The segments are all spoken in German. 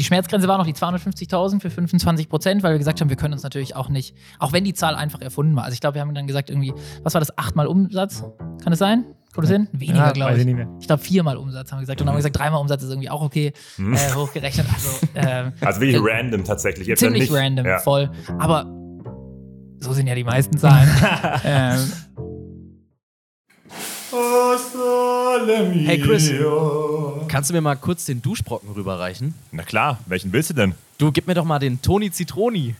die Schmerzgrenze war noch die 250.000 für 25 Prozent, weil wir gesagt haben, wir können uns natürlich auch nicht, auch wenn die Zahl einfach erfunden war. Also ich glaube, wir haben dann gesagt, irgendwie, was war das, achtmal Umsatz? Kann es sein? Kommt das hin? Weniger, Ja, glaube ich. ich nicht mehr. Ich glaube, viermal Umsatz haben wir gesagt. Und dann haben wir gesagt, dreimal Umsatz ist irgendwie auch okay, Hm. äh, hochgerechnet. Also, ähm, Also wirklich Äh, random tatsächlich. Jetzt ziemlich nicht, random, Ja. voll. Aber so sind ja die meisten Zahlen. ähm, Hey Chris, kannst du mir mal kurz den Duschbrocken rüberreichen? Na klar, welchen willst du denn? Du, gib mir doch mal den Toni Zitroni.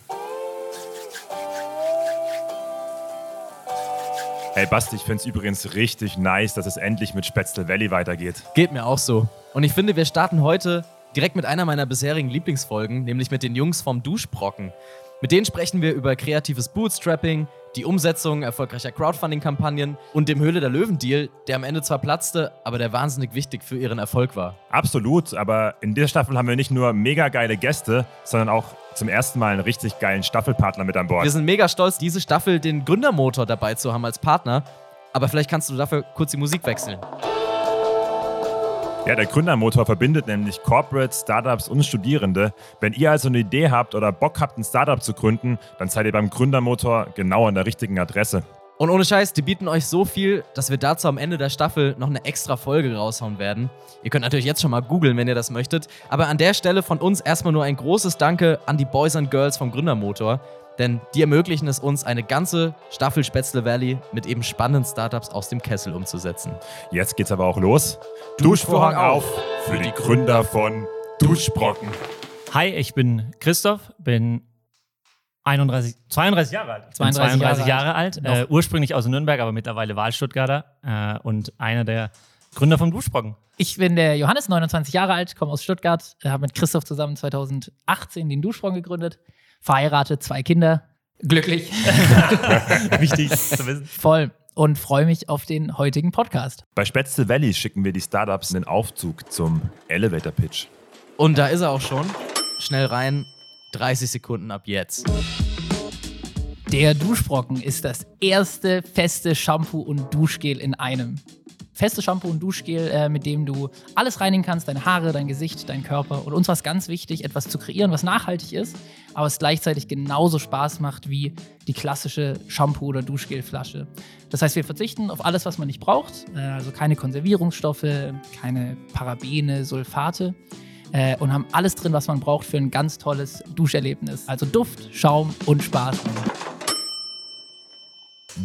Ey Basti, ich find's übrigens richtig nice, dass es endlich mit Spätzle Valley weitergeht. Geht mir auch so. Und ich finde, wir starten heute direkt mit einer meiner bisherigen Lieblingsfolgen, nämlich mit den Jungs vom Duschbrocken. Mit denen sprechen wir über kreatives Bootstrapping, die Umsetzung erfolgreicher Crowdfunding-Kampagnen und dem Höhle der Löwen-Deal, der am Ende zwar platzte, aber der wahnsinnig wichtig für ihren Erfolg war. Absolut, aber in dieser Staffel haben wir nicht nur mega geile Gäste, sondern auch zum ersten Mal einen richtig geilen Staffelpartner mit an Bord. Wir sind mega stolz, diese Staffel den Gründermotor dabei zu haben als Partner. Aber vielleicht kannst du dafür kurz die Musik wechseln. Ja, der Gründermotor verbindet nämlich Corporate, Startups und Studierende. Wenn ihr also eine Idee habt oder Bock habt, ein Startup zu gründen, dann seid ihr beim Gründermotor genau an der richtigen Adresse. Und ohne Scheiß, die bieten euch so viel, dass wir dazu am Ende der Staffel noch eine extra Folge raushauen werden. Ihr könnt natürlich jetzt schon mal googeln, wenn ihr das möchtet. Aber an der Stelle von uns erstmal nur ein großes Danke an die Boys and Girls vom Gründermotor. Denn die ermöglichen es uns, eine ganze Staffel Spätzle Valley mit eben spannenden Startups aus dem Kessel umzusetzen. Jetzt geht's aber auch los. Duschvorhang auf für die Gründer von Duschbrocken. Hi, ich bin Christoph, bin 31, 32 Jahre alt. Ich bin 32 32 Jahre Jahre alt. Äh, ursprünglich aus Nürnberg, aber mittlerweile Wahlstuttgarter äh, und einer der Gründer vom Duschbrocken. Ich bin der Johannes, 29 Jahre alt, komme aus Stuttgart, äh, habe mit Christoph zusammen 2018 den Duschsprung gegründet, verheiratet, zwei Kinder, glücklich, Wichtig zu wissen. voll und freue mich auf den heutigen Podcast. Bei Spätzle Valley schicken wir die Startups in den Aufzug zum Elevator Pitch. Und da ist er auch schon. Schnell rein. 30 Sekunden ab jetzt. Der Duschbrocken ist das erste feste Shampoo und Duschgel in einem. Festes Shampoo und Duschgel, äh, mit dem du alles reinigen kannst, deine Haare, dein Gesicht, dein Körper. Und uns war es ganz wichtig, etwas zu kreieren, was nachhaltig ist, aber es gleichzeitig genauso Spaß macht wie die klassische Shampoo- oder Duschgelflasche. Das heißt, wir verzichten auf alles, was man nicht braucht. Äh, also keine Konservierungsstoffe, keine Parabene, Sulfate. Äh, und haben alles drin, was man braucht für ein ganz tolles Duscherlebnis. Also Duft, Schaum und Spaß.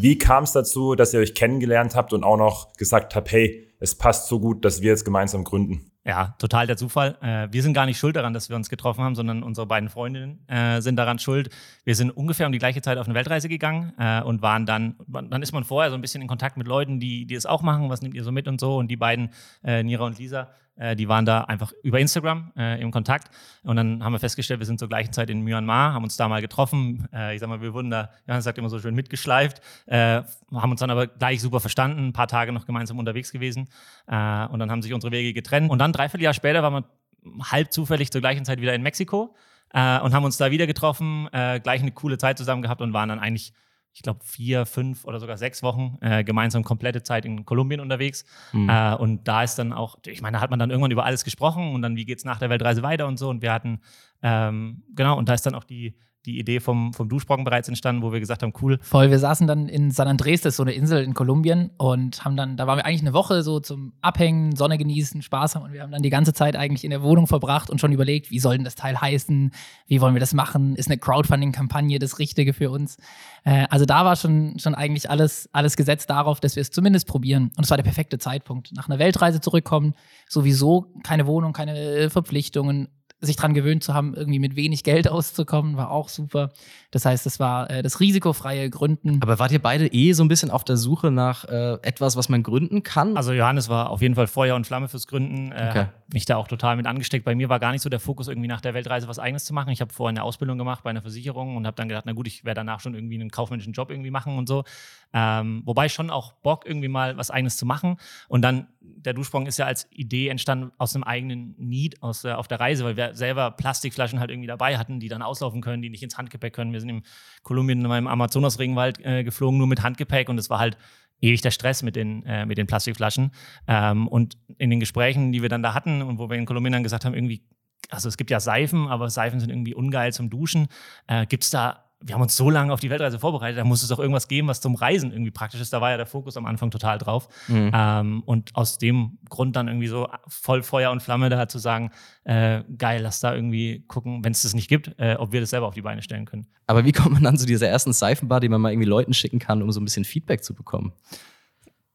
Wie kam es dazu, dass ihr euch kennengelernt habt und auch noch gesagt habt, hey, es passt so gut, dass wir jetzt gemeinsam gründen? Ja, total der Zufall. Äh, wir sind gar nicht schuld daran, dass wir uns getroffen haben, sondern unsere beiden Freundinnen äh, sind daran schuld. Wir sind ungefähr um die gleiche Zeit auf eine Weltreise gegangen äh, und waren dann, dann ist man vorher so ein bisschen in Kontakt mit Leuten, die, die es auch machen, was nehmt ihr so mit und so. Und die beiden, Nira und Lisa, äh, die waren da einfach über Instagram äh, im Kontakt. Und dann haben wir festgestellt, wir sind zur gleichen Zeit in Myanmar, haben uns da mal getroffen. Äh, ich sag mal, wir wurden da, Johannes sagt immer so schön, mitgeschleift, äh, haben uns dann aber gleich super verstanden, ein paar Tage noch gemeinsam unterwegs gewesen. Äh, und dann haben sich unsere Wege getrennt. Und dann, dreiviertel Jahr später, waren wir halb zufällig zur gleichen Zeit wieder in Mexiko und haben uns da wieder getroffen, gleich eine coole Zeit zusammen gehabt und waren dann eigentlich, ich glaube, vier, fünf oder sogar sechs Wochen äh, gemeinsam komplette Zeit in Kolumbien unterwegs. Äh, und da ist dann auch, ich meine, da hat man dann irgendwann über alles gesprochen und dann, wie geht's nach der Weltreise weiter und so. Und wir hatten, ähm, genau, und da ist dann auch die, die Idee vom, vom Duschbrocken bereits entstanden, wo wir gesagt haben, cool, Voll, wir saßen dann in San Andres, das ist so eine Insel in Kolumbien und haben dann, da waren wir eigentlich eine Woche so zum Abhängen, Sonne genießen, Spaß haben und wir haben dann die ganze Zeit eigentlich in der Wohnung verbracht und schon überlegt, wie soll denn das Teil heißen, wie wollen wir das machen, ist eine Crowdfunding-Kampagne das Richtige für uns. Äh, also da war schon, schon eigentlich alles, alles gesetzt darauf, dass wir es zumindest probieren und es war der perfekte Zeitpunkt. Nach einer Weltreise zurückkommen, sowieso keine Wohnung, keine äh, Verpflichtungen, sich dran gewöhnt zu haben, irgendwie mit wenig Geld auszukommen, war auch super. Das heißt, es war äh, das risikofreie Gründen. Aber wart ihr beide eh so ein bisschen auf der Suche nach äh, etwas, was man gründen kann? Also Johannes war auf jeden Fall Feuer und Flamme fürs Gründen. Äh, Okay. mich da auch total mit angesteckt. Bei mir war gar nicht so der Fokus, irgendwie nach der Weltreise was Eigenes zu machen. Ich habe vorher eine Ausbildung gemacht bei einer Versicherung und habe dann gedacht, na gut, ich werde danach schon irgendwie einen kaufmännischen Job irgendwie machen und so. Ähm, wobei schon auch Bock, irgendwie mal was Eigenes zu machen. Und dann, der Duschsprung ist ja als Idee entstanden aus einem eigenen Need aus, der- auf der Reise, weil wir selber Plastikflaschen halt irgendwie dabei hatten, die dann auslaufen können, die nicht ins Handgepäck können. Wir sind im Kolumbien in meinem Amazonas-Regenwald äh, geflogen, nur mit Handgepäck und es war halt ewig der Stress mit den, äh, mit den Plastikflaschen. Ähm, und in den Gesprächen, die wir dann da hatten und wo wir in Kolumbien dann gesagt haben, irgendwie also es gibt ja Seifen, aber Seifen sind irgendwie ungeil zum Duschen. Äh, gibt es da wir haben uns so lange auf die Weltreise vorbereitet, da muss es auch irgendwas geben, was zum Reisen irgendwie praktisch ist. Da war ja der Fokus am Anfang total drauf. Mhm. Ähm, und aus dem Grund dann irgendwie so voll Feuer und Flamme da zu sagen, äh, geil, lass da irgendwie gucken, wenn es das nicht gibt, äh, ob wir das selber auf die Beine stellen können. Aber wie kommt man dann zu dieser ersten Seifenbar, die man mal irgendwie Leuten schicken kann, um so ein bisschen Feedback zu bekommen?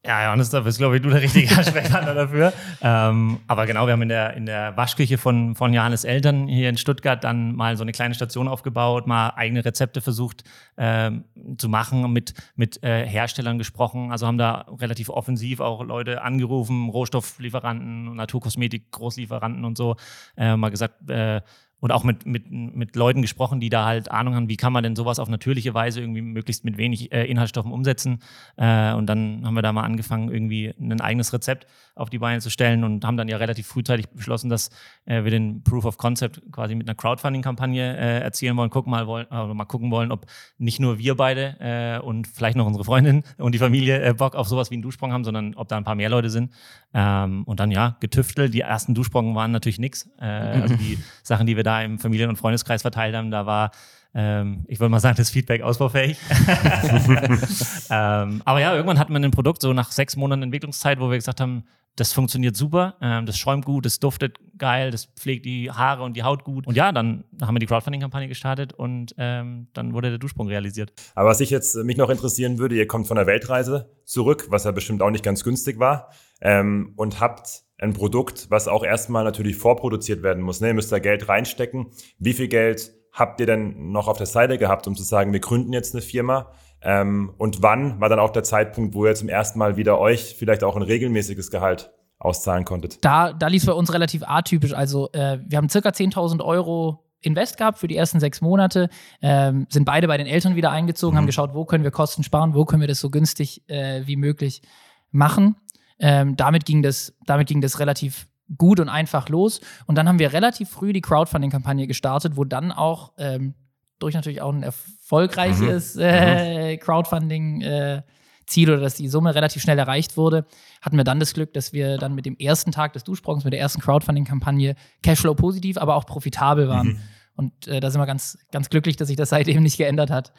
Ja, Johannes, da bist, glaube ich, du der richtige Ansprechpartner dafür. Ähm, aber genau, wir haben in der, in der Waschküche von, von Johannes Eltern hier in Stuttgart dann mal so eine kleine Station aufgebaut, mal eigene Rezepte versucht ähm, zu machen, mit, mit äh, Herstellern gesprochen. Also haben da relativ offensiv auch Leute angerufen, Rohstofflieferanten, Naturkosmetik, Großlieferanten und so, äh, mal gesagt, äh, und auch mit, mit, mit Leuten gesprochen, die da halt Ahnung haben, wie kann man denn sowas auf natürliche Weise irgendwie möglichst mit wenig äh, Inhaltsstoffen umsetzen. Äh, und dann haben wir da mal angefangen, irgendwie ein eigenes Rezept auf die Beine zu stellen und haben dann ja relativ frühzeitig beschlossen, dass äh, wir den Proof of Concept quasi mit einer Crowdfunding-Kampagne äh, erzielen wollen, gucken mal wollen, äh, mal gucken wollen, ob nicht nur wir beide äh, und vielleicht noch unsere Freundin und die Familie äh, Bock auf sowas wie einen Duschsprung haben, sondern ob da ein paar mehr Leute sind. Ähm, und dann ja, getüftelt. Die ersten Duschsprungen waren natürlich nix. Also die Sachen, die wir da da im Familien- und Freundeskreis verteilt haben, da war, ähm, ich würde mal sagen, das Feedback ausbaufähig. ähm, aber ja, irgendwann hatten wir ein Produkt, so nach sechs Monaten Entwicklungszeit, wo wir gesagt haben, das funktioniert super, ähm, das schäumt gut, das duftet geil, das pflegt die Haare und die Haut gut. Und ja, dann haben wir die Crowdfunding-Kampagne gestartet und ähm, dann wurde der Duschsprung realisiert. Aber was ich jetzt mich noch interessieren würde, ihr kommt von der Weltreise zurück, was ja bestimmt auch nicht ganz günstig war, ähm, und habt ein Produkt, was auch erstmal natürlich vorproduziert werden muss. Ne? Ihr müsst da Geld reinstecken. Wie viel Geld habt ihr denn noch auf der Seite gehabt, um zu sagen, wir gründen jetzt eine Firma? Ähm, und wann war dann auch der Zeitpunkt, wo ihr zum ersten Mal wieder euch vielleicht auch ein regelmäßiges Gehalt auszahlen konntet? Da, da lief es bei uns relativ atypisch. Also äh, wir haben circa 10.000 Euro Invest gehabt für die ersten sechs Monate, ähm, sind beide bei den Eltern wieder eingezogen, mhm. haben geschaut, wo können wir Kosten sparen, wo können wir das so günstig äh, wie möglich machen. Ähm, damit, ging das, damit ging das relativ gut und einfach los. Und dann haben wir relativ früh die Crowdfunding-Kampagne gestartet, wo dann auch ähm, durch natürlich auch ein erfolgreiches mhm. äh, mhm. Crowdfunding äh, Ziel oder dass die Summe relativ schnell erreicht wurde, hatten wir dann das Glück, dass wir dann mit dem ersten Tag des Duschbrockens, mit der ersten Crowdfunding-Kampagne Cashflow positiv, aber auch profitabel waren. Mhm. Und äh, da sind wir ganz, ganz glücklich, dass sich das seitdem nicht geändert hat.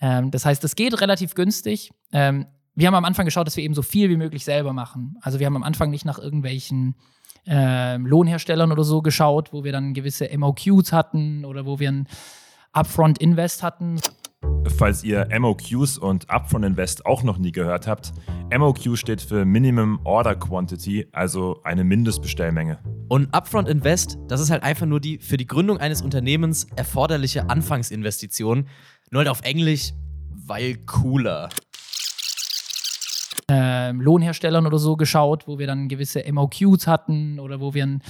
Ähm, das heißt, es geht relativ günstig. Ähm, wir haben am Anfang geschaut, dass wir eben so viel wie möglich selber machen. Also wir haben am Anfang nicht nach irgendwelchen äh, Lohnherstellern oder so geschaut, wo wir dann gewisse MOQs hatten oder wo wir ein Upfront Invest hatten. Falls ihr MOQs und Upfront Invest auch noch nie gehört habt, MOQ steht für Minimum Order Quantity, also eine Mindestbestellmenge. Und Upfront Invest, das ist halt einfach nur die für die Gründung eines Unternehmens erforderliche Anfangsinvestition. Nur halt auf Englisch, weil cooler äh, Lohnherstellern oder so geschaut, wo wir dann gewisse MOQs hatten oder wo wir ein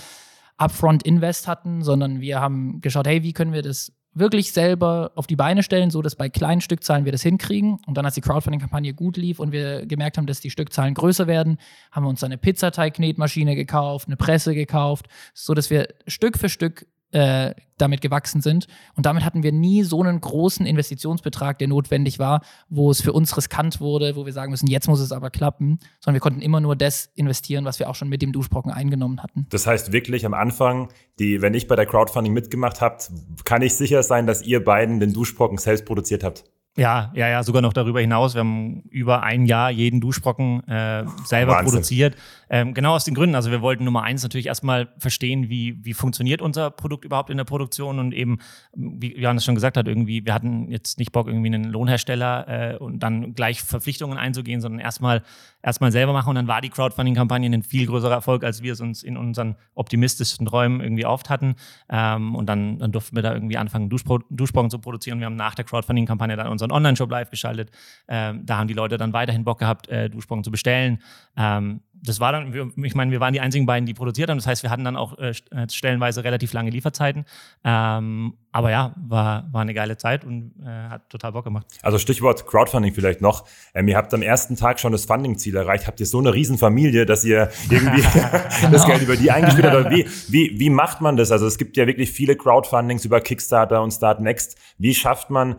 Upfront Invest hatten, sondern wir haben geschaut, hey, wie können wir das wirklich selber auf die Beine stellen, so dass bei kleinen Stückzahlen wir das hinkriegen. Und dann, als die Crowdfunding-Kampagne gut lief und wir gemerkt haben, dass die Stückzahlen größer werden, haben wir uns eine Pizzateig-Knetmaschine gekauft, eine Presse gekauft, so dass wir Stück für Stück äh, damit gewachsen sind. Und damit hatten wir nie so einen großen Investitionsbetrag, der notwendig war, wo es für uns riskant wurde, wo wir sagen müssen, jetzt muss es aber klappen, sondern wir konnten immer nur das investieren, was wir auch schon mit dem Duschbrocken eingenommen hatten. Das heißt wirklich am Anfang, die, wenn ich bei der Crowdfunding mitgemacht habt, kann ich sicher sein, dass ihr beiden den Duschbrocken selbst produziert habt. Ja, ja, ja, sogar noch darüber hinaus. Wir haben über ein Jahr jeden Duschbrocken äh, selber Wahnsinn. produziert. Ähm, genau aus den Gründen. Also wir wollten Nummer eins natürlich erstmal verstehen, wie, wie funktioniert unser Produkt überhaupt in der Produktion und eben, wie Johannes schon gesagt hat, irgendwie, wir hatten jetzt nicht Bock, irgendwie einen Lohnhersteller äh, und dann gleich Verpflichtungen einzugehen, sondern erstmal erstmal selber machen. Und dann war die Crowdfunding-Kampagne ein viel größerer Erfolg, als wir es uns in unseren optimistischsten Träumen irgendwie oft hatten. Ähm, und dann, dann durften wir da irgendwie anfangen, Duschbro Duschbrocken zu produzieren. Wir haben nach der Crowdfunding-Kampagne dann unseren Online-Shop live geschaltet. Ähm, da haben die Leute dann weiterhin Bock gehabt, äh, Duschbrocken zu bestellen. Ähm, das war dann, ich meine, wir waren die einzigen beiden, die produziert haben. Das heißt, wir hatten dann auch äh, äh, stellenweise relativ lange Lieferzeiten. Ähm, aber ja, war, war eine geile Zeit und äh, hat total Bock gemacht. Also Stichwort Crowdfunding vielleicht noch. Ähm, ihr habt am ersten Tag schon das Funding-Ziel erreicht. Habt ihr so eine Riesenfamilie, dass ihr irgendwie genau. das Geld über die eingespielt habt? Wie, wie, wie macht man das? Also es gibt ja wirklich viele Crowdfundings über Kickstarter und Start Next. Wie schafft man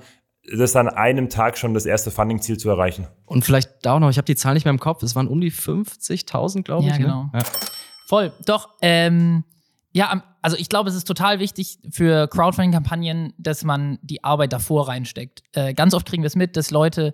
das an einem Tag schon das erste Funding-Ziel zu erreichen. Und vielleicht da auch noch, ich habe die Zahl nicht mehr im Kopf, es waren um die 50.000, glaube ich. Ja, ne? genau. Ne? Ja. Voll. Doch, ähm, Ja, also ich glaube, es ist total wichtig für Crowdfunding-Kampagnen, dass man die Arbeit davor reinsteckt. Äh, ganz oft kriegen wir es mit, dass Leute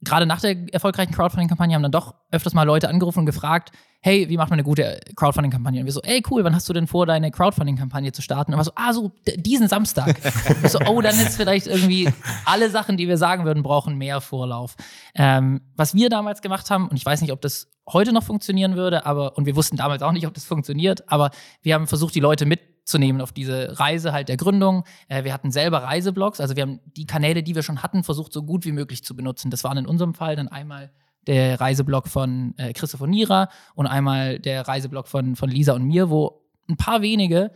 gerade nach der erfolgreichen Crowdfunding-Kampagne haben dann doch öfters mal Leute angerufen und gefragt, hey, wie macht man eine gute Crowdfunding-Kampagne? Und wir so, ey, cool, wann hast du denn vor, deine Crowdfunding-Kampagne zu starten? Und wir so, ah, so, diesen Samstag. und so, oh, dann ist vielleicht irgendwie alle Sachen, die wir sagen würden, brauchen mehr Vorlauf. Ähm, was wir damals gemacht haben, und ich weiß nicht, ob das heute noch funktionieren würde, aber, und wir wussten damals auch nicht, ob das funktioniert, aber wir haben versucht, die Leute mit zu nehmen auf diese Reise halt der Gründung. Äh, wir hatten selber Reiseblogs, also wir haben die Kanäle, die wir schon hatten, versucht so gut wie möglich zu benutzen. Das waren in unserem Fall dann einmal der Reiseblog von äh, Christoph und Nira und einmal der Reiseblog von, von Lisa und mir, wo ein paar wenige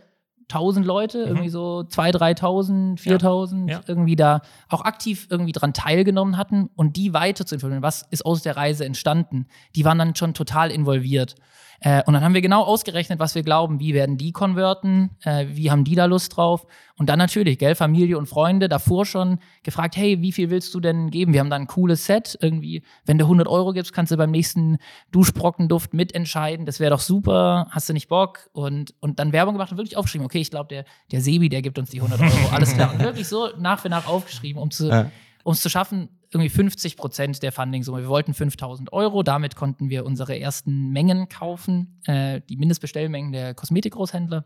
tausend Leute, mhm. irgendwie so zwei, dreitausend, viertausend, ja. ja. irgendwie da auch aktiv irgendwie dran teilgenommen hatten und die weiter zu informieren, was ist aus der Reise entstanden. Die waren dann schon total involviert. Äh, und dann haben wir genau ausgerechnet, was wir glauben, wie werden die konverten, äh, wie haben die da Lust drauf. Und dann natürlich, gell, Familie und Freunde davor schon gefragt, hey, wie viel willst du denn geben? Wir haben da ein cooles Set, irgendwie, wenn du 100 Euro gibst, kannst du beim nächsten Duschbrockenduft mitentscheiden, das wäre doch super, hast du nicht Bock? Und, und dann Werbung gemacht und wirklich aufgeschrieben, okay, ich glaube, der, der Sebi, der gibt uns die 100 Euro, alles klar. Und wirklich so nach für nach aufgeschrieben, um zu, ja. Es zu schaffen, irgendwie 50 Prozent der Funding-Summe. Wir wollten 5000 Euro. Damit konnten wir unsere ersten Mengen kaufen, äh, die Mindestbestellmengen der Kosmetikgroßhändler.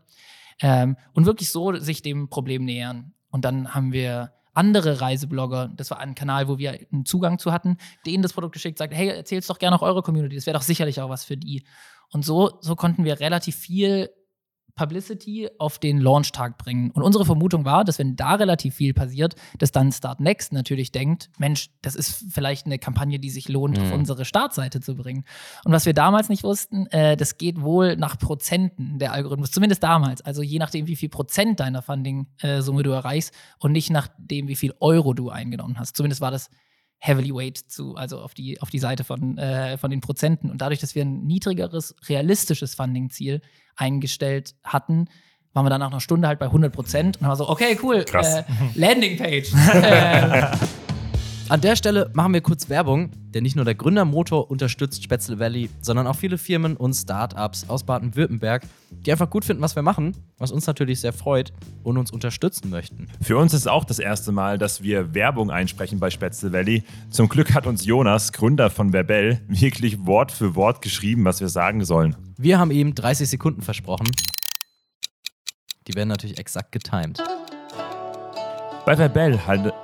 Ähm, und wirklich so sich dem Problem nähern. Und dann haben wir andere Reiseblogger, das war ein Kanal, wo wir einen Zugang zu hatten, denen das Produkt geschickt, sagt, hey, erzähl's doch gerne auch eure Community, das wäre doch sicherlich auch was für die. Und so, so konnten wir relativ viel Publicity auf den Launchtag bringen. Und unsere Vermutung war, dass wenn da relativ viel passiert, dass dann Start Next natürlich denkt, Mensch, das ist vielleicht eine Kampagne, die sich lohnt, mhm. auf unsere Startseite zu bringen. Und was wir damals nicht wussten, äh, das geht wohl nach Prozenten der Algorithmus, zumindest damals. Also je nachdem, wie viel Prozent deiner Funding-Summe du erreichst und nicht nachdem, wie viel Euro du eingenommen hast. Zumindest war das heavily weight zu, also auf die, auf die Seite von, äh, von den Prozenten. Und dadurch, dass wir ein niedrigeres, realistisches Funding-Ziel eingestellt hatten, waren wir dann nach einer Stunde halt bei 100 Prozent und haben so, okay, cool. Äh, Landingpage. An der Stelle machen wir kurz Werbung, denn nicht nur der Gründermotor unterstützt Spätzle Valley, sondern auch viele Firmen und Startups aus Baden-Württemberg, die einfach gut finden, was wir machen, was uns natürlich sehr freut und uns unterstützen möchten. Für uns ist auch das erste Mal, dass wir Werbung einsprechen bei Spätzle Valley. Zum Glück hat uns Jonas, Gründer von Verbell, wirklich Wort für Wort geschrieben, was wir sagen sollen. Wir haben ihm 30 Sekunden versprochen. Die werden natürlich exakt getimed. Bei Verbell handelt.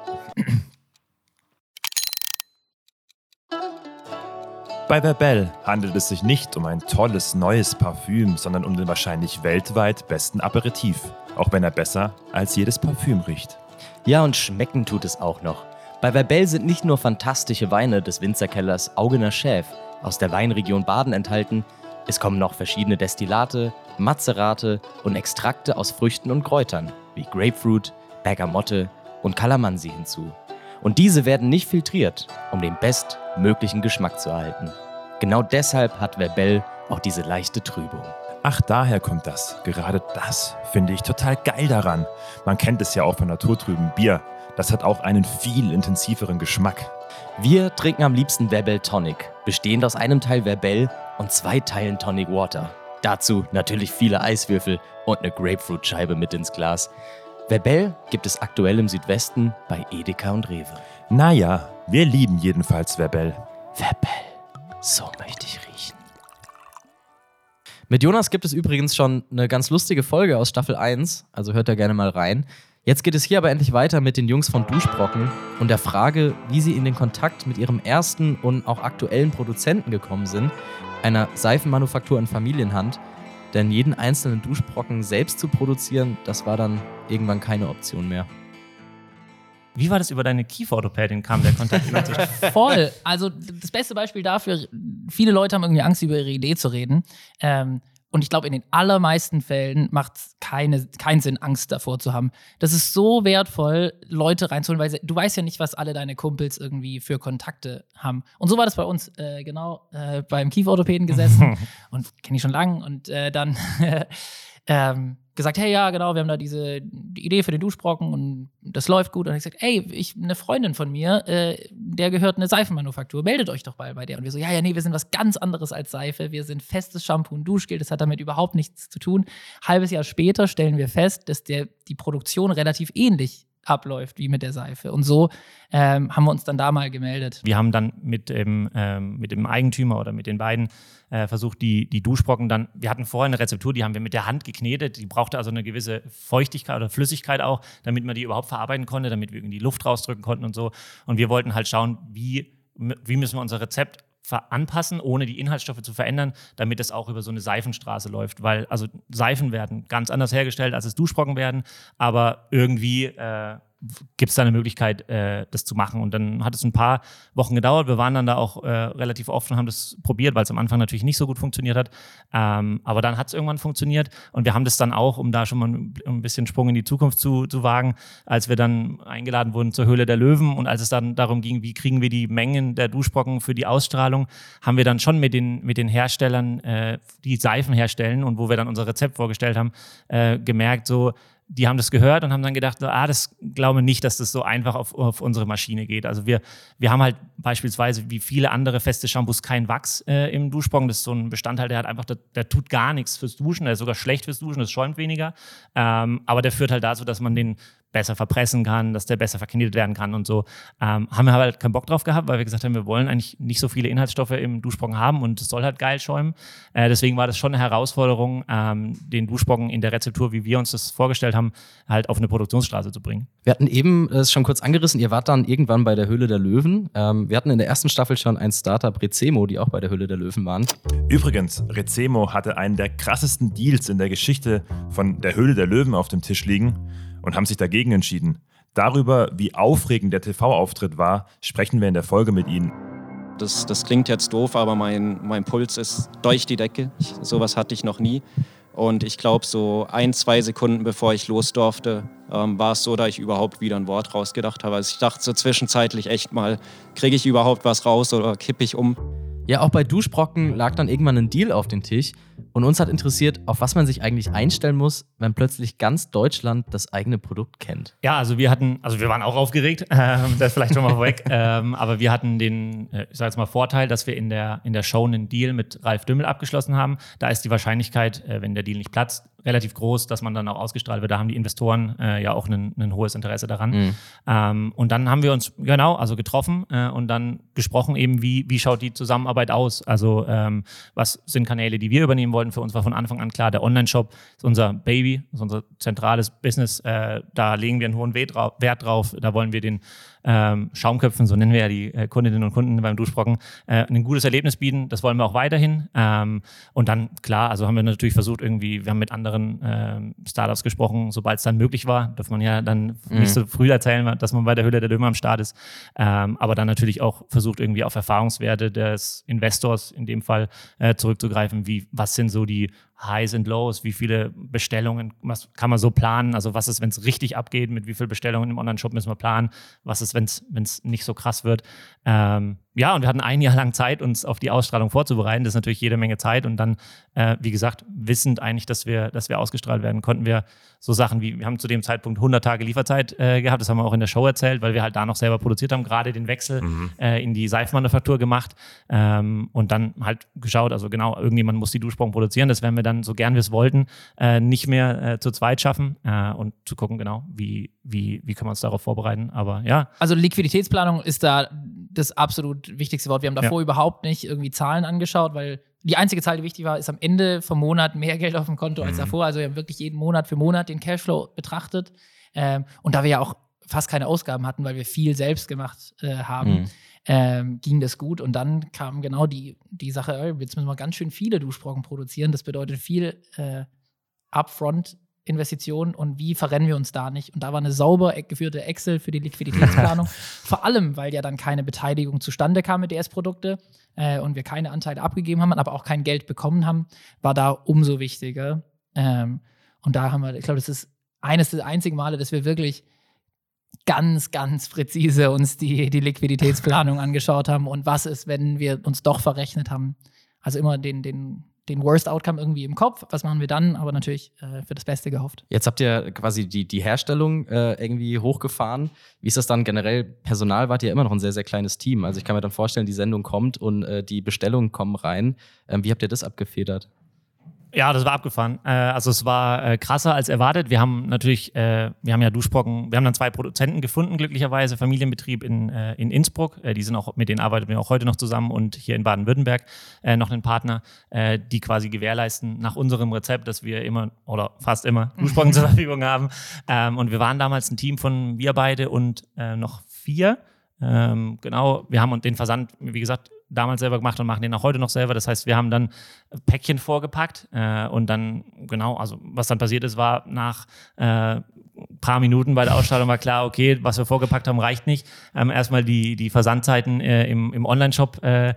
Bei Verbell handelt es sich nicht um ein tolles neues Parfüm, sondern um den wahrscheinlich weltweit besten Aperitif, auch wenn er besser als jedes Parfüm riecht. Ja, und schmecken tut es auch noch. Bei Verbell sind nicht nur fantastische Weine des Winzerkellers Augener Schäf aus der Weinregion Baden enthalten, es kommen noch verschiedene Destillate, Mazerate und Extrakte aus Früchten und Kräutern wie Grapefruit, Bergamotte und Kalamansi hinzu. Und diese werden nicht filtriert, um den bestmöglichen Geschmack zu erhalten. Genau deshalb hat Verbell auch diese leichte Trübung. Ach, daher kommt das. Gerade das finde ich total geil daran. Man kennt es ja auch von naturtrüben Bier. Das hat auch einen viel intensiveren Geschmack. Wir trinken am liebsten Verbell Tonic, bestehend aus einem Teil Verbell und zwei Teilen Tonic Water. Dazu natürlich viele Eiswürfel und eine Grapefruit-Scheibe mit ins Glas. Verbell gibt es aktuell im Südwesten bei Edeka und Rewe. Naja, wir lieben jedenfalls Verbell. Verbell, so möchte ich riechen. Mit Jonas gibt es übrigens schon eine ganz lustige Folge aus Staffel 1, also hört da gerne mal rein. Jetzt geht es hier aber endlich weiter mit den Jungs von Duschbrocken und der Frage, wie sie in den Kontakt mit ihrem ersten und auch aktuellen Produzenten gekommen sind, einer Seifenmanufaktur in Familienhand, denn jeden einzelnen Duschbrocken selbst zu produzieren, das war dann irgendwann keine Option mehr. Wie war das über deine Kieferorthopädin? Kam der Kontakt Voll. Also das beste Beispiel dafür, viele Leute haben irgendwie Angst, über ihre Idee zu reden. Ähm, und ich glaube, in den allermeisten Fällen macht es keinen Sinn, Angst davor zu haben. Das ist so wertvoll, Leute reinzuholen, weil du weißt ja nicht, was alle deine Kumpels irgendwie für Kontakte haben. Und so war das bei uns, äh, genau, äh, beim Kieferorthopäden gesessen und kenne ich schon lange und äh, dann ähm, gesagt, hey, ja, genau, wir haben da diese die Idee für den Duschbrocken und das läuft gut. Und ich gesagt, ey, ich, eine Freundin von mir, äh, der gehört eine Seifenmanufaktur, meldet euch doch mal bei der. Und wir so, ja, ja, nee, wir sind was ganz anderes als Seife. Wir sind festes Shampoo und Duschgel, das hat damit überhaupt nichts zu tun. Halbes Jahr später stellen wir fest, dass der, die Produktion relativ ähnlich abläuft wie mit der Seife. Und so ähm, haben wir uns dann da mal gemeldet. Wir haben dann mit dem, ähm, mit dem Eigentümer oder mit den beiden äh, versucht, die, die Duschbrocken dann, wir hatten vorher eine Rezeptur, die haben wir mit der Hand geknetet, die brauchte also eine gewisse Feuchtigkeit oder Flüssigkeit auch, damit man die überhaupt verarbeiten konnte, damit wir irgendwie die Luft rausdrücken konnten und so. Und wir wollten halt schauen, wie, wie müssen wir unser Rezept anpassen, ohne die Inhaltsstoffe zu verändern, damit es auch über so eine Seifenstraße läuft. Weil also Seifen werden ganz anders hergestellt, als es Duschbrocken werden, aber irgendwie äh, gibt es da eine Möglichkeit, äh, das zu machen. Und dann hat es ein paar Wochen gedauert. Wir waren dann da auch äh, relativ oft und haben das probiert, weil es am Anfang natürlich nicht so gut funktioniert hat. Ähm, aber dann hat es irgendwann funktioniert und wir haben das dann auch, um da schon mal ein bisschen Sprung in die Zukunft zu, zu wagen, als wir dann eingeladen wurden zur Höhle der Löwen und als es dann darum ging, wie kriegen wir die Mengen der Duschbrocken für die Ausstrahlung, haben wir dann schon mit den, mit den Herstellern, äh, die Seifen herstellen und wo wir dann unser Rezept vorgestellt haben, äh, gemerkt, so, die haben das gehört und haben dann gedacht, ah, das glaube nicht, dass das so einfach auf, auf unsere Maschine geht. Also wir, wir haben halt beispielsweise wie viele andere feste Shampoos kein Wachs äh, im Duschbrocken. Das ist so ein Bestandteil, der hat einfach, der, der, tut gar nichts fürs Duschen, der ist sogar schlecht fürs Duschen, das schäumt weniger. Ähm, aber der führt halt dazu, dass man den besser verpressen kann, dass der besser verknetet werden kann und so. Ähm, haben wir halt keinen Bock drauf gehabt, weil wir gesagt haben, wir wollen eigentlich nicht so viele Inhaltsstoffe im Duschbrocken haben und es soll halt geil schäumen. Äh, deswegen war das schon eine Herausforderung, ähm, den Duschbrocken in der Rezeptur, wie wir uns das vorgestellt haben, halt auf eine Produktionsstraße zu bringen. Wir hatten eben es schon kurz angerissen, ihr wart dann irgendwann bei der Höhle der Löwen. Ähm, wir hatten in der ersten Staffel schon ein Startup Rezemo, die auch bei der Höhle der Löwen waren. Übrigens, Rezemo hatte einen der krassesten Deals in der Geschichte von der Höhle der Löwen auf dem Tisch liegen und haben sich dagegen entschieden. Darüber, wie aufregend der TV-Auftritt war, sprechen wir in der Folge mit Ihnen. Das, das klingt jetzt doof, aber mein, mein Puls ist durch die Decke. Ich, sowas hatte ich noch nie. Und ich glaube, so ein, zwei Sekunden bevor ich los durfte, ähm, war es so, dass ich überhaupt wieder ein Wort rausgedacht habe. Also ich dachte so zwischenzeitlich echt mal, kriege ich überhaupt was raus oder kippe ich um? Ja, auch bei Duschbrocken lag dann irgendwann ein Deal auf dem Tisch. Und uns hat interessiert, auf was man sich eigentlich einstellen muss, wenn plötzlich ganz Deutschland das eigene Produkt kennt. Ja, also wir hatten, also wir waren auch aufgeregt, äh, das vielleicht schon mal vorweg, ähm, aber wir hatten den, äh, ich sag jetzt mal, Vorteil, dass wir in der, in der Show einen Deal mit Ralf Dümmel abgeschlossen haben. Da ist die Wahrscheinlichkeit, äh, wenn der Deal nicht platzt, relativ groß, dass man dann auch ausgestrahlt wird. Da haben die Investoren äh, ja auch ein hohes Interesse daran. Mhm. Ähm, und dann haben wir uns genau, also getroffen äh, und dann gesprochen eben, wie, wie schaut die Zusammenarbeit aus? Also ähm, was sind Kanäle, die wir übernehmen wollten? Für uns war von Anfang an klar, der Online-Shop ist unser Baby, ist unser zentrales Business. Äh, da legen wir einen hohen Wert drauf. Da wollen wir den ähm, Schaumköpfen, so nennen wir ja die äh, Kundinnen und Kunden beim Duschbrocken, äh, ein gutes Erlebnis bieten. Das wollen wir auch weiterhin. Ähm, und dann, klar, also haben wir natürlich versucht, irgendwie, wir haben mit anderen ähm, Startups gesprochen, sobald es dann möglich war. Darf man ja dann mhm. nicht so früh erzählen, dass man bei der Höhle der Löwen am Start ist. Ähm, aber dann natürlich auch versucht, irgendwie auf Erfahrungswerte des Investors in dem Fall äh, zurückzugreifen. Wie, was sind so die Highs und Lows, wie viele Bestellungen was kann man so planen? Also was ist, wenn es richtig abgeht, mit wie vielen Bestellungen im Online-Shop müssen wir planen? Was ist, wenn es nicht so krass wird? Ähm, ja, und wir hatten ein Jahr lang Zeit, uns auf die Ausstrahlung vorzubereiten. Das ist natürlich jede Menge Zeit. Und dann, äh, wie gesagt, wissend eigentlich, dass wir, dass wir ausgestrahlt werden, konnten wir so Sachen wie, wir haben zu dem Zeitpunkt 100 Tage Lieferzeit äh, gehabt. Das haben wir auch in der Show erzählt, weil wir halt da noch selber produziert haben, gerade den Wechsel mhm. äh, in die Seifenmanufaktur gemacht. Ähm, und dann halt geschaut, also genau, irgendjemand muss die Duschbrocken produzieren. Das werden wir dann, so gern wir es wollten, äh, nicht mehr äh, zu zweit schaffen äh, und zu gucken, genau, wie, wie, wie können wir uns darauf vorbereiten. Aber ja. Also Liquiditätsplanung ist da das absolut wichtigste Wort. Wir haben davor ja. überhaupt nicht irgendwie Zahlen angeschaut, weil die einzige Zahl, die wichtig war, ist am Ende vom Monat mehr Geld auf dem Konto mhm. als davor. Also wir haben wirklich jeden Monat für Monat den Cashflow betrachtet. Ähm, und da wir ja auch fast keine Ausgaben hatten, weil wir viel selbst gemacht äh, haben, mhm. Ähm, ging das gut. Und dann kam genau die, die Sache, jetzt müssen wir ganz schön viele Duschbrocken produzieren. Das bedeutet viel äh, Upfront Investitionen und wie verrennen wir uns da nicht. Und da war eine sauber geführte Excel für die Liquiditätsplanung. Vor allem, weil ja dann keine Beteiligung zustande kam mit DS-Produkte äh, und wir keine Anteile abgegeben haben, aber auch kein Geld bekommen haben, war da umso wichtiger. Ähm, und da haben wir, ich glaube, das ist eines der einzigen Male, dass wir wirklich ganz, ganz präzise uns die, die Liquiditätsplanung angeschaut haben und was ist, wenn wir uns doch verrechnet haben. Also immer den, den den Worst Outcome irgendwie im Kopf. Was machen wir dann? Aber natürlich äh, für das Beste gehofft. Jetzt habt ihr quasi die, die Herstellung äh, irgendwie hochgefahren. Wie ist das dann generell? Personal wart ihr immer noch ein sehr, sehr kleines Team. Also ich kann mir dann vorstellen, die Sendung kommt und äh, die Bestellungen kommen rein. Ähm, wie habt ihr das abgefedert? Ja, das war abgefahren. Äh, also es war äh, krasser als erwartet. Wir haben natürlich, äh, wir haben ja Duschbrocken, wir haben dann zwei Produzenten gefunden, glücklicherweise, Familienbetrieb in, äh, in Innsbruck. Äh, die sind auch, mit denen arbeiten wir auch heute noch zusammen und hier in Baden-Württemberg äh, noch einen Partner, die quasi gewährleisten nach unserem Rezept, dass wir immer oder fast immer Duschbrocken zur Verfügung haben. Ähm, und wir waren damals ein Team von wir beide und noch vier. Ähm, genau, wir haben den Versand, wie gesagt, damals selber gemacht und machen den auch heute noch selber. Das heißt, wir haben dann Päckchen vorgepackt äh, und dann, genau, also was dann passiert ist, war nach äh, paar Minuten bei der Ausstrahlung war klar, okay, was wir vorgepackt haben, reicht nicht. Ähm, erstmal die, die Versandzeiten äh, im, im Online-Shop äh,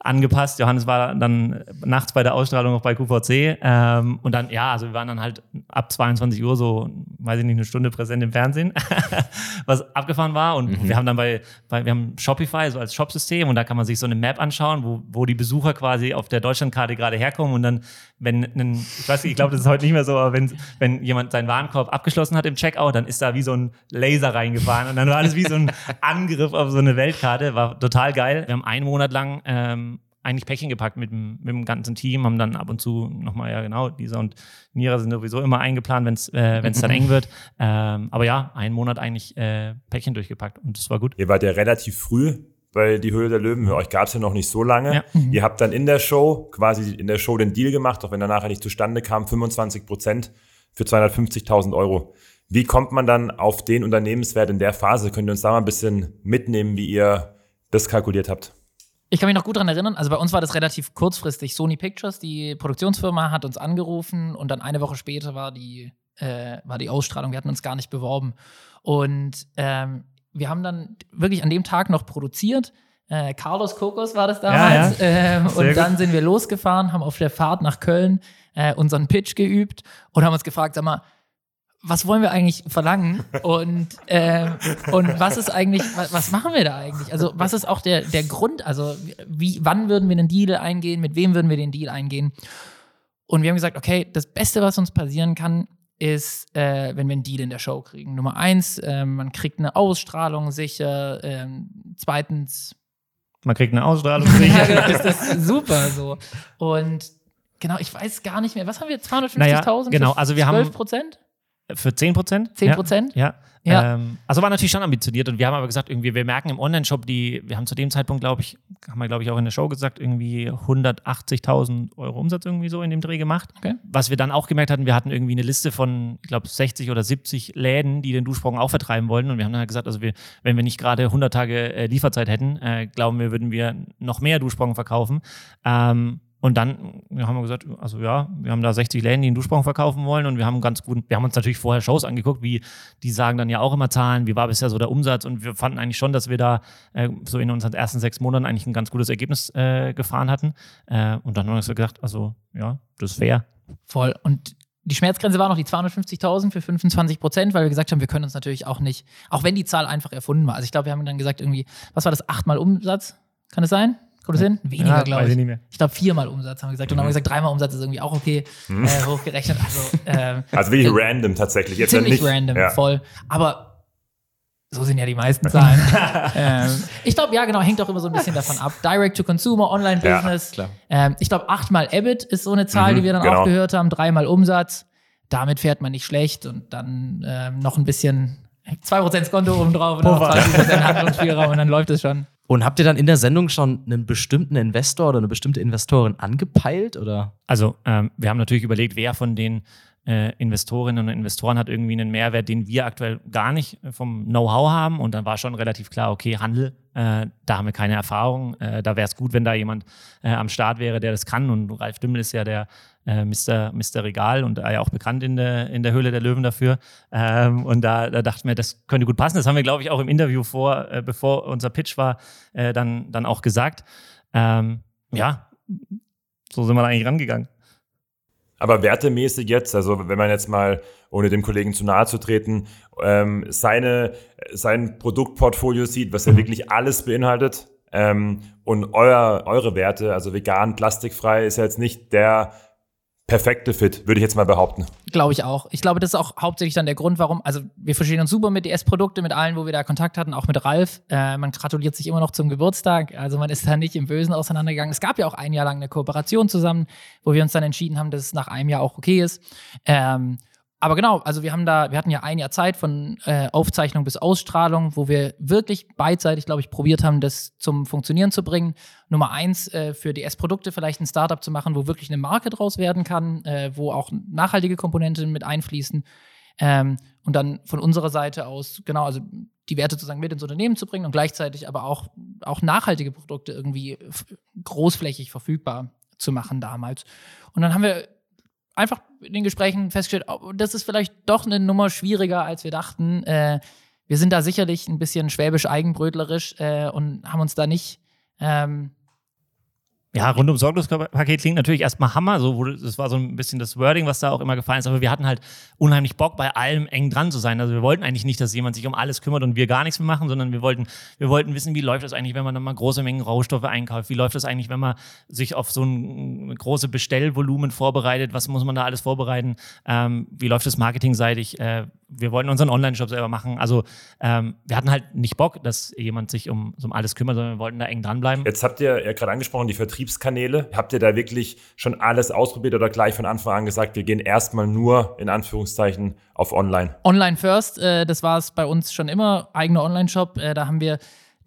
angepasst. Johannes war dann nachts bei der Ausstrahlung auch bei QVC. Ähm, und dann, ja, also wir waren dann halt ab 22 Uhr so, weiß ich nicht, eine Stunde präsent im Fernsehen, was abgefahren war. Und mhm. wir haben dann bei, bei, wir haben Shopify so als Shopsystem und da kann man sich so eine Map anschauen, wo, wo die Besucher quasi auf der Deutschlandkarte gerade herkommen und dann, wenn ein, ich weiß nicht, ich glaube, das ist heute nicht mehr so, aber wenn, wenn jemand seinen Warenkorb abgeschlossen hat im Checkout, dann ist da wie so ein Laser reingefahren und dann war alles wie so ein Angriff auf so eine Weltkarte. War total geil. Wir haben einen Monat lang ähm, eigentlich Päckchen gepackt mit dem, mit dem ganzen Team, haben dann ab und zu nochmal, ja genau, dieser und Nira sind sowieso immer eingeplant, wenn es äh, wenn's dann eng wird. Ähm, aber ja, einen Monat eigentlich äh, Päckchen durchgepackt und das war gut. Ihr wart ja relativ früh bei Die Höhle der Löwen. Für euch gab es ja noch nicht so lange. Ja. Mhm. Ihr habt dann in der Show, quasi in der Show den Deal gemacht, auch wenn er nachher nicht zustande kam, 25 Prozent für 250.000 Euro. Wie kommt man dann auf den Unternehmenswert in der Phase? Könnt ihr uns da mal ein bisschen mitnehmen, wie ihr das kalkuliert habt? Ich kann mich noch gut daran erinnern, also bei uns war das relativ kurzfristig. Sony Pictures, die Produktionsfirma, hat uns angerufen und dann eine Woche später war die, äh, war die Ausstrahlung. Wir hatten uns gar nicht beworben. Und ähm, wir haben dann wirklich an dem Tag noch produziert. Äh, Carlos Kokos war das damals. Ja, ja. Ähm, und dann sind wir losgefahren, haben auf der Fahrt nach Köln äh, unseren Pitch geübt und haben uns gefragt, sag mal, was wollen wir eigentlich verlangen und, äh, und was ist eigentlich, was, was, machen wir da eigentlich? Also, was ist auch der, der Grund? Also, wie, wann würden wir einen Deal eingehen? Mit wem würden wir den Deal eingehen? Und wir haben gesagt, okay, das Beste, was uns passieren kann, ist, äh, wenn wir einen Deal in der Show kriegen. Nummer eins, äh, man kriegt eine Ausstrahlung sicher. Ähm, zweitens, man kriegt eine Ausstrahlung sicher. ja, genau, ist das super so. Und genau, ich weiß gar nicht mehr. Was haben wir? 250.000? Naja, genau, also wir 12 Prozent? Für 10 Prozent? 10 Prozent? Ja. ja. ja. Ähm, also war natürlich schon ambitioniert und wir haben aber gesagt, irgendwie, wir merken im Online-Shop, die, wir haben zu dem Zeitpunkt, glaube ich, haben wir, glaube ich, auch in der Show gesagt, irgendwie 180.000 Euro Umsatz irgendwie so in dem Dreh gemacht. Okay. Was wir dann auch gemerkt hatten, wir hatten irgendwie eine Liste von, ich glaube, 60 oder 70 Läden, die den Duschbrocken auch vertreiben wollten und wir haben dann halt gesagt, also wir, wenn wir nicht gerade 100 Tage äh, Lieferzeit hätten, äh, glauben wir, würden wir noch mehr Duschbrocken verkaufen. Ähm, und dann haben wir gesagt, also ja, wir haben da 60 Läden, die einen Duschbrocken verkaufen wollen und wir haben ganz gut, wir haben uns natürlich vorher Shows angeguckt, wie die sagen dann ja auch immer Zahlen, wie war bisher so der Umsatz und wir fanden eigentlich schon, dass wir da äh, so in unseren ersten sechs Monaten eigentlich ein ganz gutes Ergebnis äh, gefahren hatten. Äh, und dann haben wir gedacht, also ja, das ist fair. Voll. Und die Schmerzgrenze war noch die 250.000 für 25 Prozent, weil wir gesagt haben, wir können uns natürlich auch nicht, auch wenn die Zahl einfach erfunden war. Also ich glaube, wir haben dann gesagt, irgendwie, was war das, achtmal Umsatz? Kann es sein? Hin? Weniger, ja, glaube ich. Ich, ich glaube, viermal Umsatz haben wir gesagt. Und dann haben wir gesagt, dreimal Umsatz ist irgendwie auch okay, mhm. äh, hochgerechnet. Also, ähm, also wirklich äh, random tatsächlich. Jetzt ziemlich nicht, random, ja. voll. Aber so sind ja die meisten Zahlen. ähm, ich glaube, ja, genau, hängt auch immer so ein bisschen davon ab. Direct-to-Consumer, Online-Business. Ja, ähm, ich glaube, achtmal EBIT ist so eine Zahl, mhm, die wir dann genau. auch gehört haben. Dreimal Umsatz. Damit fährt man nicht schlecht. Und dann ähm, noch ein bisschen 2% Konto oben drauf und noch 20% Handlungsspielraum und dann läuft es schon. Und habt ihr dann in der Sendung schon einen bestimmten Investor oder eine bestimmte Investorin angepeilt? Oder? Also, ähm, wir haben natürlich überlegt, wer von den äh, Investorinnen und Investoren hat irgendwie einen Mehrwert, den wir aktuell gar nicht vom Know-how haben. Und dann war schon relativ klar, okay, Handel, äh, da haben wir keine Erfahrung. Äh, da wäre es gut, wenn da jemand äh, am Start wäre, der das kann. Und Ralf Dümmel ist ja der äh, Mr., Mr. Regal und ja auch bekannt in der, in der Höhle der Löwen dafür. Ähm, und da, da dachten wir, das könnte gut passen. Das haben wir, glaube ich, auch im Interview vor, äh, bevor unser Pitch war, äh, dann, dann auch gesagt. Ähm, ja, so sind wir da eigentlich rangegangen. Aber wertemäßig jetzt, also wenn man jetzt mal, ohne dem Kollegen zu nahe zu treten, ähm, seine, sein Produktportfolio sieht, was ja mhm. wirklich alles beinhaltet, Ähm, und euer, eure Werte, also vegan, plastikfrei, ist ja jetzt nicht der perfekte Fit, würde ich jetzt mal behaupten. Glaube ich auch. Ich glaube, das ist auch hauptsächlich dann der Grund, warum, also wir verstehen uns super mit DS-Produkte, mit allen, wo wir da Kontakt hatten, auch mit Ralf. Äh, man gratuliert sich immer noch zum Geburtstag, also man ist da nicht im Bösen auseinandergegangen. Es gab ja auch ein Jahr lang eine Kooperation zusammen, wo wir uns dann entschieden haben, dass es nach einem Jahr auch okay ist. Ähm, aber genau, also wir haben da, wir hatten ja ein Jahr Zeit von äh, Aufzeichnung bis Ausstrahlung, wo wir wirklich beidseitig, glaube ich, probiert haben, das zum Funktionieren zu bringen. Nummer eins, äh, für DS-Produkte vielleicht ein Startup zu machen, wo wirklich eine Marke draus werden kann, äh, wo auch nachhaltige Komponenten mit einfließen. Ähm, und dann von unserer Seite aus, genau, also die Werte sozusagen mit ins Unternehmen zu bringen und gleichzeitig aber auch, auch nachhaltige Produkte irgendwie großflächig verfügbar zu machen damals. Und dann haben wir einfach in den Gesprächen festgestellt, oh, das ist vielleicht doch eine Nummer schwieriger, als wir dachten. Äh, wir sind da sicherlich ein bisschen schwäbisch eigenbrötlerisch äh, und haben uns da nicht ähm, ja, rundum Sorglospaket klingt natürlich erstmal Hammer. So wurde, das war so ein bisschen das Wording, was da auch immer gefallen ist. Aber wir hatten halt unheimlich Bock, bei allem eng dran zu sein. Also wir wollten eigentlich nicht, dass jemand sich um alles kümmert und wir gar nichts mehr machen, sondern wir wollten, wir wollten wissen, wie läuft das eigentlich, wenn man dann mal große Mengen Rohstoffe einkauft? Wie läuft das eigentlich, wenn man sich auf so ein große Bestellvolumen vorbereitet? Was muss man da alles vorbereiten? Ähm, wie läuft das marketingseitig? Äh, wir wollten unseren Online-Shop selber machen. Also ähm, wir hatten halt nicht Bock, dass jemand sich um, um alles kümmert, sondern wir wollten da eng dranbleiben. Jetzt habt ihr ja gerade angesprochen, die Vertriebskanäle. Habt ihr da wirklich schon alles ausprobiert oder gleich von Anfang an gesagt, wir gehen erstmal nur in Anführungszeichen auf Online? Online first, äh, das war es bei uns schon immer, eigener Online-Shop. Äh, da haben wir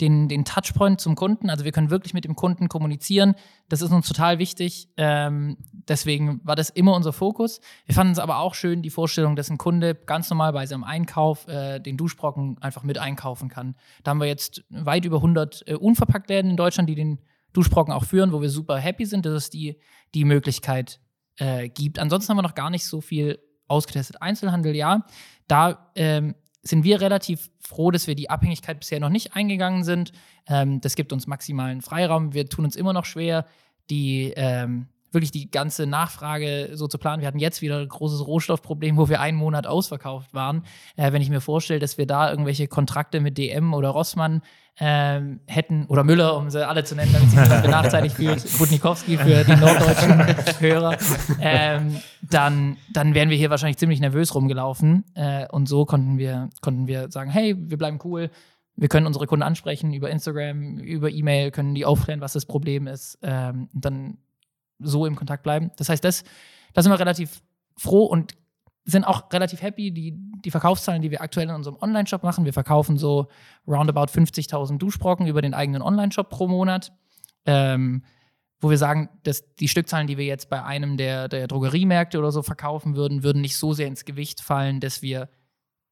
den, den Touchpoint zum Kunden. Also wir können wirklich mit dem Kunden kommunizieren. Das ist uns total wichtig. Ähm, deswegen war das immer unser Fokus. Wir fanden es aber auch schön, die Vorstellung, dass ein Kunde ganz normal bei seinem Einkauf äh, den Duschbrocken einfach mit einkaufen kann. Da haben wir jetzt weit über 100 äh, Unverpacktläden in Deutschland, die den Duschbrocken auch führen, wo wir super happy sind, dass es die, die Möglichkeit äh, gibt. Ansonsten haben wir noch gar nicht so viel ausgetestet. Einzelhandel, ja. Da ähm, sind wir relativ froh, dass wir die Abhängigkeit bisher noch nicht eingegangen sind. Ähm, das gibt uns maximalen Freiraum. Wir tun uns immer noch schwer, die ähm, wirklich die ganze Nachfrage so zu planen. Wir hatten jetzt wieder ein großes Rohstoffproblem, wo wir einen Monat ausverkauft waren. Äh, wenn ich mir vorstelle, dass wir da irgendwelche Kontrakte mit DM oder Rossmann ähm, hätten, oder Müller, um sie alle zu nennen, damit niemand benachteiligt fühlt, Budnikowski für die norddeutschen Hörer, ähm, dann, dann wären wir hier wahrscheinlich ziemlich nervös rumgelaufen. Äh, und so konnten wir, konnten wir sagen, hey, wir bleiben cool, wir können unsere Kunden ansprechen über Instagram, über E-Mail, können die aufklären, was das Problem ist. Ähm, und dann so im Kontakt bleiben. Das heißt, das, da sind wir relativ froh und sind auch relativ happy. Die, die Verkaufszahlen, die wir aktuell in unserem Online-Shop machen, wir verkaufen so roundabout 50.000 Duschbrocken über den eigenen Online-Shop pro Monat. Ähm, wo wir sagen, dass die Stückzahlen, die wir jetzt bei einem der, der Drogeriemärkte oder so verkaufen würden, würden nicht so sehr ins Gewicht fallen, dass wir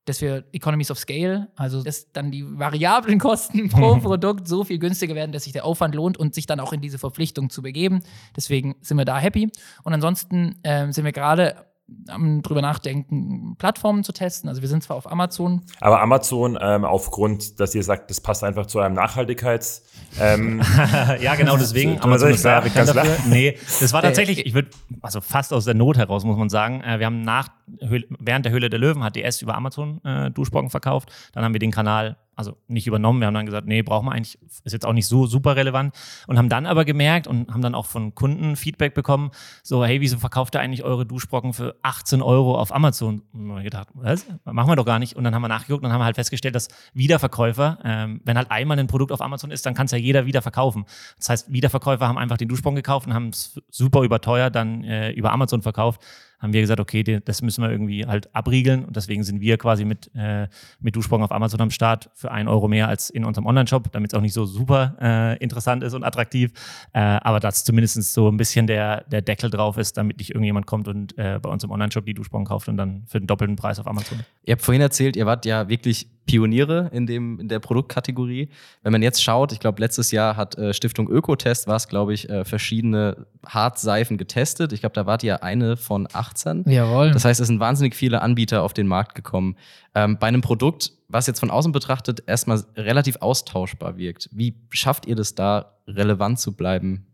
dass wir Economies of Scale, also dass dann die variablen Kosten pro Produkt so viel günstiger werden, dass sich der Aufwand lohnt und sich dann auch in diese Verpflichtung zu begeben. Deswegen sind wir da happy. Und ansonsten äh, sind wir gerade am drüber nachdenken, Plattformen zu testen. Also wir sind zwar auf Amazon. Aber Amazon, ähm, aufgrund, dass ihr sagt, das passt einfach zu eurem Nachhaltigkeits. Ähm, ja, genau, deswegen. Amazon ist da bekannt dafür. Nee, das war tatsächlich, ich würde, also fast aus der Not heraus, muss man sagen. Äh, wir haben nach, während der Höhle der Löwen hat DS über Amazon äh, Duschbrocken verkauft. Dann haben wir den Kanal also nicht übernommen. Wir haben dann gesagt, nee, brauchen wir eigentlich, ist jetzt auch nicht so super relevant. Und haben dann aber gemerkt und haben dann auch von Kunden Feedback bekommen, so, hey, wieso verkauft ihr eigentlich eure Duschbrocken für 18 Euro auf Amazon? Und wir gedacht, was? Machen wir doch gar nicht. Und dann haben wir nachgeguckt und haben halt festgestellt, dass Wiederverkäufer, ähm, wenn halt einmal ein Produkt auf Amazon ist, dann kann es ja jeder wieder verkaufen. Das heißt, Wiederverkäufer haben einfach den Duschbrocken gekauft und haben es super überteuert dann äh, über Amazon verkauft haben wir gesagt, okay, das müssen wir irgendwie halt abriegeln. Und deswegen sind wir quasi mit, äh, mit Duschbrocken auf Amazon am Start für einen Euro mehr als in unserem Online-Shop, damit es auch nicht so super äh, interessant ist und attraktiv. Äh, aber dass zumindest so ein bisschen der, der Deckel drauf ist, damit nicht irgendjemand kommt und äh, bei uns im Online-Shop die Duschbrocken kauft und dann für den doppelten Preis auf Amazon. Ihr habt vorhin erzählt, ihr wart ja wirklich Pioniere in, dem, in der Produktkategorie. Wenn man jetzt schaut, ich glaube, letztes Jahr hat äh, Stiftung Ökotest, war es, glaube ich, äh, verschiedene Hartseifen getestet. Ich glaube, da wart ihr eine von 18. Jawohl. Das heißt, es sind wahnsinnig viele Anbieter auf den Markt gekommen. Ähm, bei einem Produkt, was jetzt von außen betrachtet erstmal relativ austauschbar wirkt, wie schafft ihr das da, relevant zu bleiben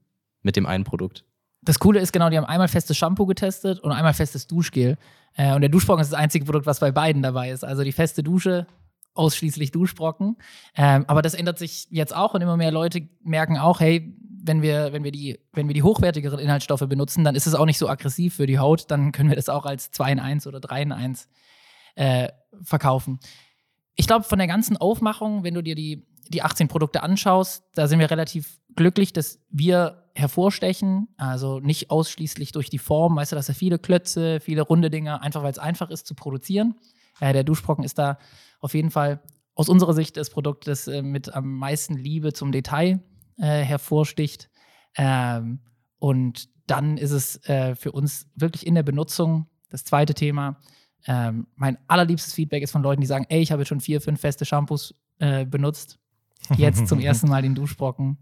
mit dem einen Produkt? Das Coole ist genau, die haben einmal festes Shampoo getestet und einmal festes Duschgel. Äh, und der Duschbrocken ist das einzige Produkt, was bei beiden dabei ist. Also die feste Dusche ausschließlich Duschbrocken. Ähm, aber das ändert sich jetzt auch und immer mehr Leute merken auch, hey, wenn wir, wenn wir die, wenn wir die hochwertigeren Inhaltsstoffe benutzen, dann ist es auch nicht so aggressiv für die Haut, dann können wir das auch als 2 in 1 oder 3 in 1 äh, verkaufen. Ich glaube, von der ganzen Aufmachung, wenn du dir die, die 18 Produkte anschaust, da sind wir relativ glücklich, dass wir hervorstechen. Also nicht ausschließlich durch die Form, weißt du, dass da viele Klötze, viele runde Dinge, einfach weil es einfach ist zu produzieren. Äh, der Duschbrocken ist da auf jeden Fall aus unserer Sicht das Produkt, das äh, mit am meisten Liebe zum Detail äh, hervorsticht. Ähm, und dann ist es äh, für uns wirklich in der Benutzung das zweite Thema. Ähm, mein allerliebstes Feedback ist von Leuten, die sagen, ey, ich habe jetzt schon vier, fünf feste Shampoos äh, benutzt. Jetzt zum ersten Mal den Duschbrocken.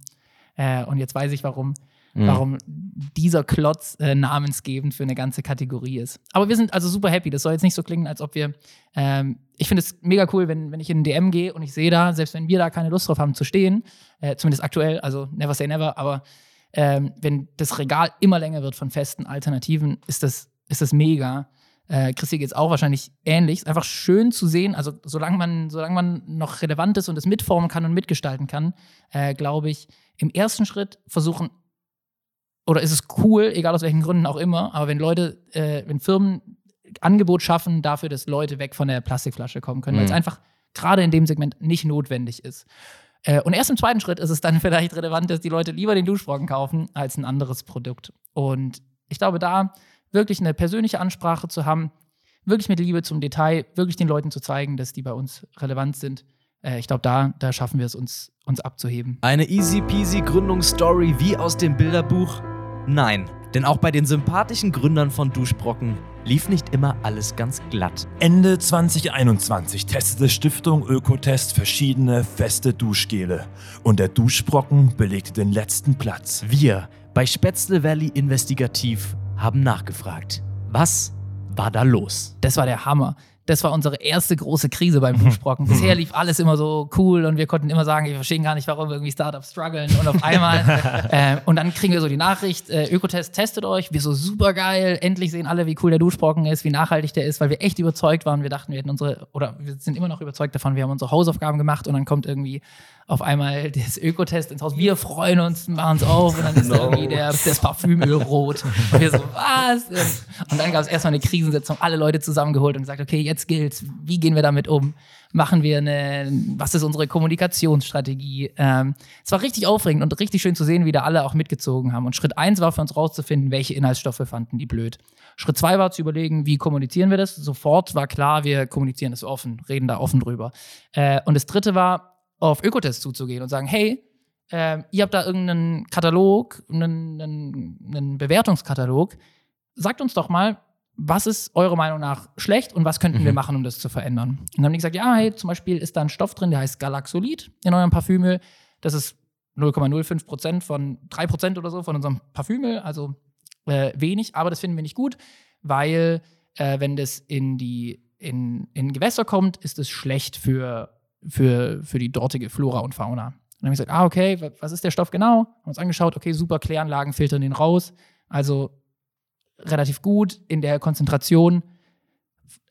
Äh, und jetzt weiß ich, warum, mhm. warum dieser Klotz äh, namensgebend für eine ganze Kategorie ist. Aber wir sind also super happy. Das soll jetzt nicht so klingen, als ob wir. Ähm, ich finde es mega cool, wenn, wenn ich in den DM gehe und ich sehe da, selbst wenn wir da keine Lust drauf haben zu stehen, äh, zumindest aktuell, also never say never, aber ähm, wenn das Regal immer länger wird von festen Alternativen, ist das, ist das mega. Äh, Christi geht es auch wahrscheinlich ähnlich. Ist einfach schön zu sehen, also solange man, solange man noch relevant ist und es mitformen kann und mitgestalten kann, äh, glaube ich, im ersten Schritt versuchen, oder ist es cool, egal aus welchen Gründen auch immer, aber wenn Leute, äh, wenn Firmen Angebot schaffen dafür, dass Leute weg von der Plastikflasche kommen können, mhm. weil es einfach gerade in dem Segment nicht notwendig ist. Äh, und erst im zweiten Schritt ist es dann vielleicht relevant, dass die Leute lieber den Duschbrocken kaufen als ein anderes Produkt. Und ich glaube, da wirklich eine persönliche Ansprache zu haben, wirklich mit Liebe zum Detail, wirklich den Leuten zu zeigen, dass die bei uns relevant sind. Äh, ich glaube, da, da schaffen wir es, uns, uns abzuheben. Eine easy peasy Gründungsstory wie aus dem Bilderbuch? Nein, denn auch bei den sympathischen Gründern von Duschbrocken lief nicht immer alles ganz glatt. Ende 2021 testete Stiftung Ökotest verschiedene feste Duschgele und der Duschbrocken belegte den letzten Platz. Wir bei Spätzle Valley Investigativ haben nachgefragt. Was war da los? Das war der Hammer. Das war unsere erste große Krise beim Duschbrocken. Bisher lief alles immer so cool und wir konnten immer sagen, wir verstehen gar nicht, warum irgendwie Startups strugglen. Und auf einmal, äh, und dann kriegen wir so die Nachricht, äh, Ökotest testet euch, wir so super geil, endlich sehen alle, wie cool der Duschbrocken ist, wie nachhaltig der ist, weil wir echt überzeugt waren. Wir dachten, wir hätten unsere, oder wir sind immer noch überzeugt davon, wir haben unsere Hausaufgaben gemacht und dann kommt irgendwie auf einmal das Ökotest ins Haus. Wir freuen uns, machen es auf und dann ist no. irgendwie der, das Parfümöl rot. Und wir so, was? Und dann gab es erstmal eine Krisensitzung, alle Leute zusammengeholt und gesagt, okay, jetzt gilt's. Wie gehen wir damit um? Machen wir eine, was ist unsere Kommunikationsstrategie? Ähm, es war richtig aufregend und richtig schön zu sehen, wie da alle auch mitgezogen haben. Und Schritt eins war für uns rauszufinden, welche Inhaltsstoffe fanden die blöd. Schritt zwei war zu überlegen, wie kommunizieren wir das? Sofort war klar, wir kommunizieren das offen, reden da offen drüber. Äh, und das dritte war, auf Ökotest zuzugehen und sagen, hey, äh, ihr habt da irgendeinen Katalog, einen, einen, einen, Bewertungskatalog. Sagt uns doch mal, was ist eurer Meinung nach schlecht und was könnten mhm. wir machen, um das zu verändern? Und dann haben die gesagt, ja, hey, zum Beispiel ist da ein Stoff drin, der heißt Galaxolid in eurem Parfümöl. Das ist 0,05 Prozent von 3 Prozent oder so von unserem Parfümöl, also äh, wenig, aber das finden wir nicht gut, weil äh, wenn das in die in, in Gewässer kommt, ist es schlecht für für, für die dortige Flora und Fauna. Und dann habe ich gesagt, ah, okay, was ist der Stoff genau? Haben uns angeschaut, okay, super, Kläranlagen filtern den raus. Also relativ gut in der Konzentration.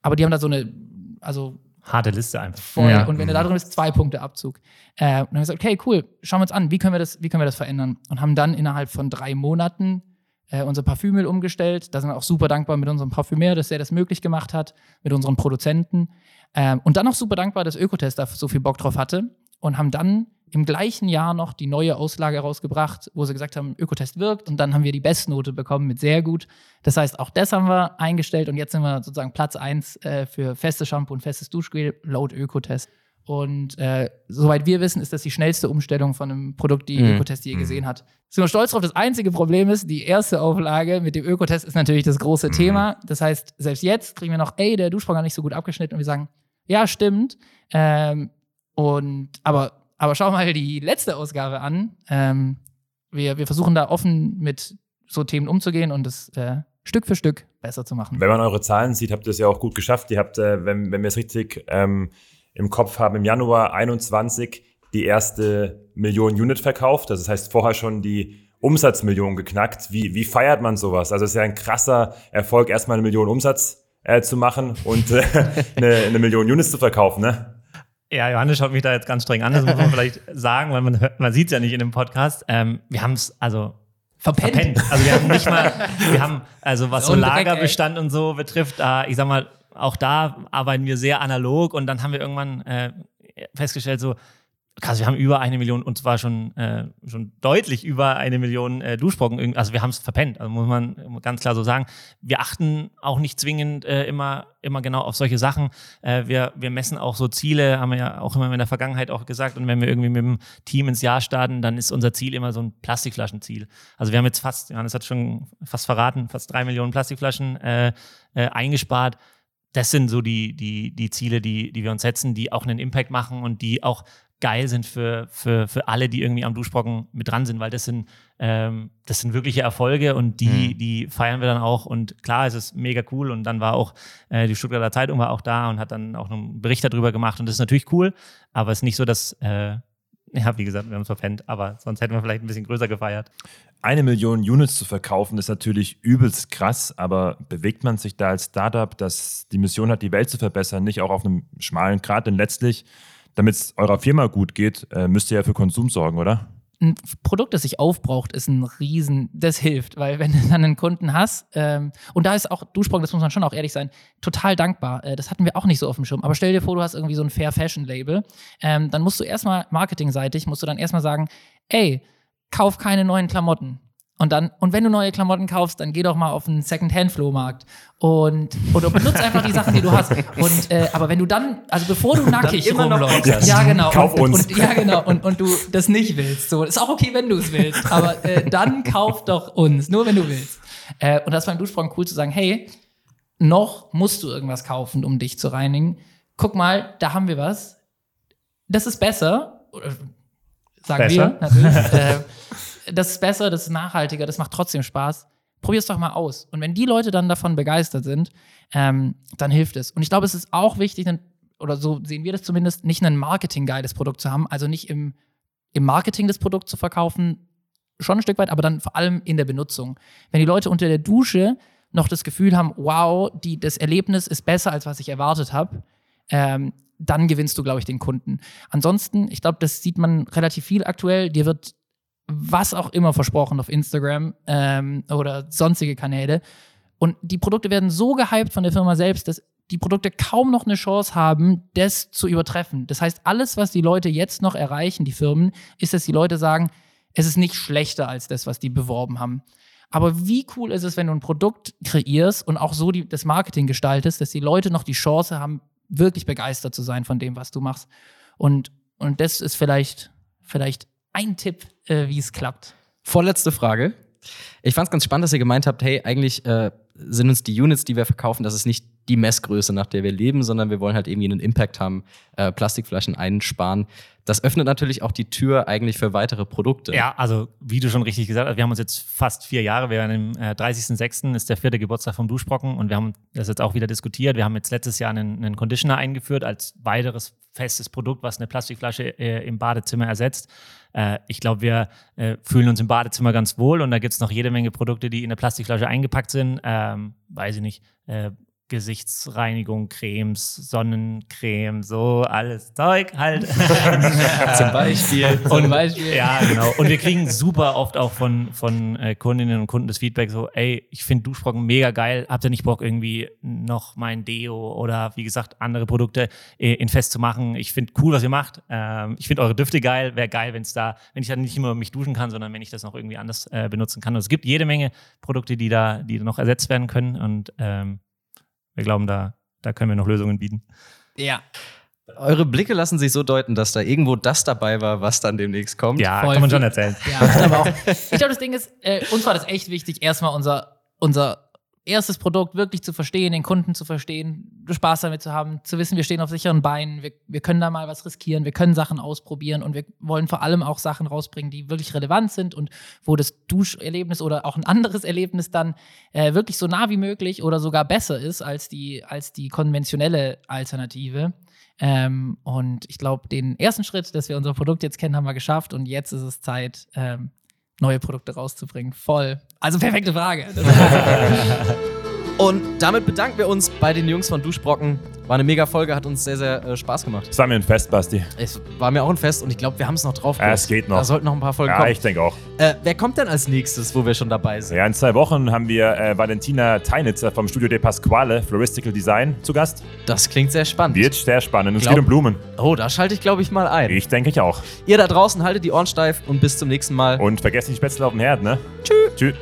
Aber die haben da so eine, also harte Liste einfach. Voll. Ja. Und wenn er da drin ist, zwei Punkte Abzug. Äh, und dann haben wir gesagt, okay, cool, schauen wir uns an, wie können wir das, wie können wir das verändern? Und haben dann innerhalb von drei Monaten äh, unser Parfümöl umgestellt. Da sind wir auch super dankbar mit unserem Parfümeur, dass er das möglich gemacht hat, mit unseren Produzenten. Ähm, und dann auch super dankbar, dass Ökotest da so viel Bock drauf hatte und haben dann im gleichen Jahr noch die neue Auslage rausgebracht, wo sie gesagt haben, Ökotest wirkt und dann haben wir die Bestnote bekommen mit sehr gut. Das heißt, auch das haben wir eingestellt und jetzt sind wir sozusagen Platz 1 äh, für festes Shampoo und festes Duschgel laut Ökotest. Und äh, soweit wir wissen, ist das die schnellste Umstellung von einem Produkt, die mhm. Ökotest je mhm. gesehen hat. Sind wir stolz drauf. Das einzige Problem ist, die erste Auflage mit dem Ökotest ist natürlich das große mhm. Thema. Das heißt, selbst jetzt kriegen wir noch, ey, der Duschsprung hat nicht so gut abgeschnitten und wir sagen, ja, stimmt. Ähm, und aber, aber schau mal die letzte Ausgabe an. Ähm, wir, wir versuchen da offen mit so Themen umzugehen und das äh, Stück für Stück besser zu machen. Wenn man eure Zahlen sieht, habt ihr es ja auch gut geschafft. Ihr habt, äh, wenn, wenn wir es richtig ähm, im Kopf haben, im Januar 21 die erste Million Unit verkauft. Das heißt vorher schon die Umsatzmillion geknackt. Wie, wie feiert man sowas? Also es ist ja ein krasser Erfolg, erstmal eine Million Umsatz äh, zu machen und äh, eine, eine Million Units zu verkaufen, ne? Ja, Johannes schaut mich da jetzt ganz streng an, das muss man vielleicht sagen, weil man, hört- man sieht es ja nicht in dem Podcast. Ähm, wir haben es also Verpennt. verpennt. Also wir haben nicht mal, wir haben, also was So Lagerbestand und so betrifft, da, ich sag mal, auch da arbeiten wir sehr analog und dann haben wir irgendwann äh, festgestellt, so, krass, wir haben über eine Million und zwar schon, äh, schon deutlich über eine Million äh, Duschbrocken. Also wir haben es verpennt, also muss man ganz klar so sagen. Wir achten auch nicht zwingend äh, immer, immer genau auf solche Sachen. Äh, wir, wir messen auch so Ziele, haben wir ja auch immer in der Vergangenheit auch gesagt. Und wenn wir irgendwie mit dem Team ins Jahr starten, dann ist unser Ziel immer so ein Plastikflaschenziel. Also wir haben jetzt fast, Johannes hat schon fast verraten, fast drei Millionen Plastikflaschen äh, äh, eingespart das sind so die, die, die Ziele, die, die wir uns setzen, die auch einen Impact machen und die auch geil sind für, für, für alle, die irgendwie am Duschbrocken mit dran sind, weil das sind, ähm, das sind wirkliche Erfolge und die, die feiern wir dann auch. Und klar, es ist mega cool. Und dann war auch äh, die Stuttgarter Zeitung war auch da und hat dann auch einen Bericht darüber gemacht. Und das ist natürlich cool, aber es ist nicht so, dass, äh, ja, wie gesagt, wir haben es verpennt, aber sonst hätten wir vielleicht ein bisschen größer gefeiert. Eine Million Units zu verkaufen, ist natürlich übelst krass, aber bewegt man sich da als Startup, das die Mission hat, die Welt zu verbessern, nicht auch auf einem schmalen Grat? Denn letztlich, damit es eurer Firma gut geht, äh, müsst ihr ja für Konsum sorgen, oder? ein Produkt, das sich aufbraucht, ist ein Riesen, das hilft, weil wenn du dann einen Kunden hast, ähm, und da ist auch Duschbrocken, das muss man schon auch ehrlich sein, total dankbar. Äh, das hatten wir auch nicht so auf dem Schirm. Aber stell dir vor, du hast irgendwie so ein Fair Fashion Label, ähm, dann musst du erstmal marketingseitig, musst du dann erstmal sagen, ey, kauf keine neuen Klamotten. Und dann, und wenn du neue Klamotten kaufst, dann geh doch mal auf einen Second-Hand-Flohmarkt und oder benutzt einfach die Sachen, die du hast. Und äh, aber wenn du dann, also bevor du nackig immer noch rumläufst, Boxers. ja genau, Kauf und, uns. Und, ja genau, und, und du das nicht willst, so ist auch okay, wenn du es willst, aber äh, dann kauf doch uns, nur wenn du willst. Äh, und das war beim Duschsprung cool zu sagen, hey, noch musst du irgendwas kaufen, um dich zu reinigen. Guck mal, da haben wir was. Das ist besser. Sagen Besser? wir natürlich. äh, das ist besser, das ist nachhaltiger, das macht trotzdem Spaß. Probier's doch mal aus. Und wenn die Leute dann davon begeistert sind, ähm, dann hilft es. Und ich glaube, es ist auch wichtig, oder so sehen wir das zumindest, nicht ein marketinggeiles Produkt zu haben, also nicht im, im Marketing das Produkt zu verkaufen, schon ein Stück weit, aber dann vor allem in der Benutzung. Wenn die Leute unter der Dusche noch das Gefühl haben, wow, die, das Erlebnis ist besser, als was ich erwartet habe, ähm, dann gewinnst du, glaube ich, den Kunden. Ansonsten, ich glaube, das sieht man relativ viel aktuell. Dir wird was auch immer versprochen auf Instagram ähm, oder sonstige Kanäle. Und die Produkte werden so gehypt von der Firma selbst, dass die Produkte kaum noch eine Chance haben, das zu übertreffen. Das heißt, alles, was die Leute jetzt noch erreichen, die Firmen, ist, dass die Leute sagen, es ist nicht schlechter als das, was die beworben haben. Aber wie cool ist es, wenn du ein Produkt kreierst und auch so die, das Marketing gestaltest, dass die Leute noch die Chance haben, wirklich begeistert zu sein von dem, was du machst. Und, und das ist vielleicht, vielleicht ein Tipp, äh, wie es klappt. Vorletzte Frage. Ich fand es ganz spannend, dass ihr gemeint habt, hey, eigentlich äh, sind uns die Units, die wir verkaufen, das ist nicht die Messgröße, nach der wir leben, sondern wir wollen halt irgendwie einen Impact haben, äh, Plastikflaschen einsparen. Das öffnet natürlich auch die Tür eigentlich für weitere Produkte. Ja, also wie du schon richtig gesagt hast, wir haben uns jetzt fast vier Jahre, wir waren im äh, 30.06. ist der vierte Geburtstag vom Duschbrocken und wir haben das jetzt auch wieder diskutiert. Wir haben jetzt letztes Jahr einen, einen Conditioner eingeführt als weiteres festes Produkt, was eine Plastikflasche äh, im Badezimmer ersetzt. Äh, ich glaube, wir äh, fühlen uns im Badezimmer ganz wohl und da gibt es noch jede Menge Produkte, die in eine Plastikflasche eingepackt sind. Ähm, weiß ich nicht. Gesichtsreinigung, Cremes, Sonnencreme, so alles Zeug halt. Zum Beispiel. Zum Beispiel. Ja, genau. Und wir kriegen super oft auch von, von äh, Kundinnen und Kunden das Feedback so, ey, ich finde Duschbrocken mega geil. Habt ihr nicht Bock, irgendwie noch mein Deo oder wie gesagt andere Produkte äh, in Fest zu machen? Ich finde cool, was ihr macht. Ähm, ich finde eure Düfte geil. Wäre geil, wenn es da, wenn ich dann nicht immer mich duschen kann, sondern wenn ich das noch irgendwie anders äh, benutzen kann. Und es gibt jede Menge Produkte, die da, die noch ersetzt werden können. Und ähm, wir glauben, da, da können wir noch Lösungen bieten. Ja. Eure Blicke lassen sich so deuten, dass da irgendwo das dabei war, was dann demnächst kommt. Ja, Voll kann man schon erzählen. Ja, ich glaube auch. Ich glaube, das Ding ist, äh, uns war das echt wichtig, erstmal unser, unser erstes Produkt wirklich zu verstehen, den Kunden zu verstehen, Spaß damit zu haben, zu wissen, wir stehen auf sicheren Beinen, wir, wir können da mal was riskieren, wir können Sachen ausprobieren und wir wollen vor allem auch Sachen rausbringen, die wirklich relevant sind und wo das Duscherlebnis oder auch ein anderes Erlebnis dann äh, wirklich so nah wie möglich oder sogar besser ist als die, als die konventionelle Alternative. Ähm, und ich glaube, den ersten Schritt, dass wir unser Produkt jetzt kennen, haben wir geschafft und jetzt ist es Zeit, ähm, neue Produkte rauszubringen. Voll. Also perfekte Frage. Und damit bedanken wir uns bei den Jungs von Duschbrocken. War eine mega Folge, hat uns sehr, sehr äh, Spaß gemacht. Das war mir ein Fest, Basti. Es war mir auch ein Fest und ich glaube, wir haben es noch drauf. Ja, es geht noch. Da sollten noch ein paar Folgen Ja, kommen. ich denke auch. Äh, wer kommt denn als nächstes, wo wir schon dabei sind? Ja, in zwei Wochen haben wir äh, Valentina Teinitzer vom Studio De Pasquale Floristical Design zu Gast. Das klingt sehr spannend. Wird sehr spannend. Es Glaub- geht um Blumen. Oh, da schalte ich, glaube ich, mal ein. Ich denke ich auch. Ihr da draußen haltet die Ohren steif und bis zum nächsten Mal. Und vergesst nicht Spätzle auf dem Herd, ne? Tschüss. Tschüss.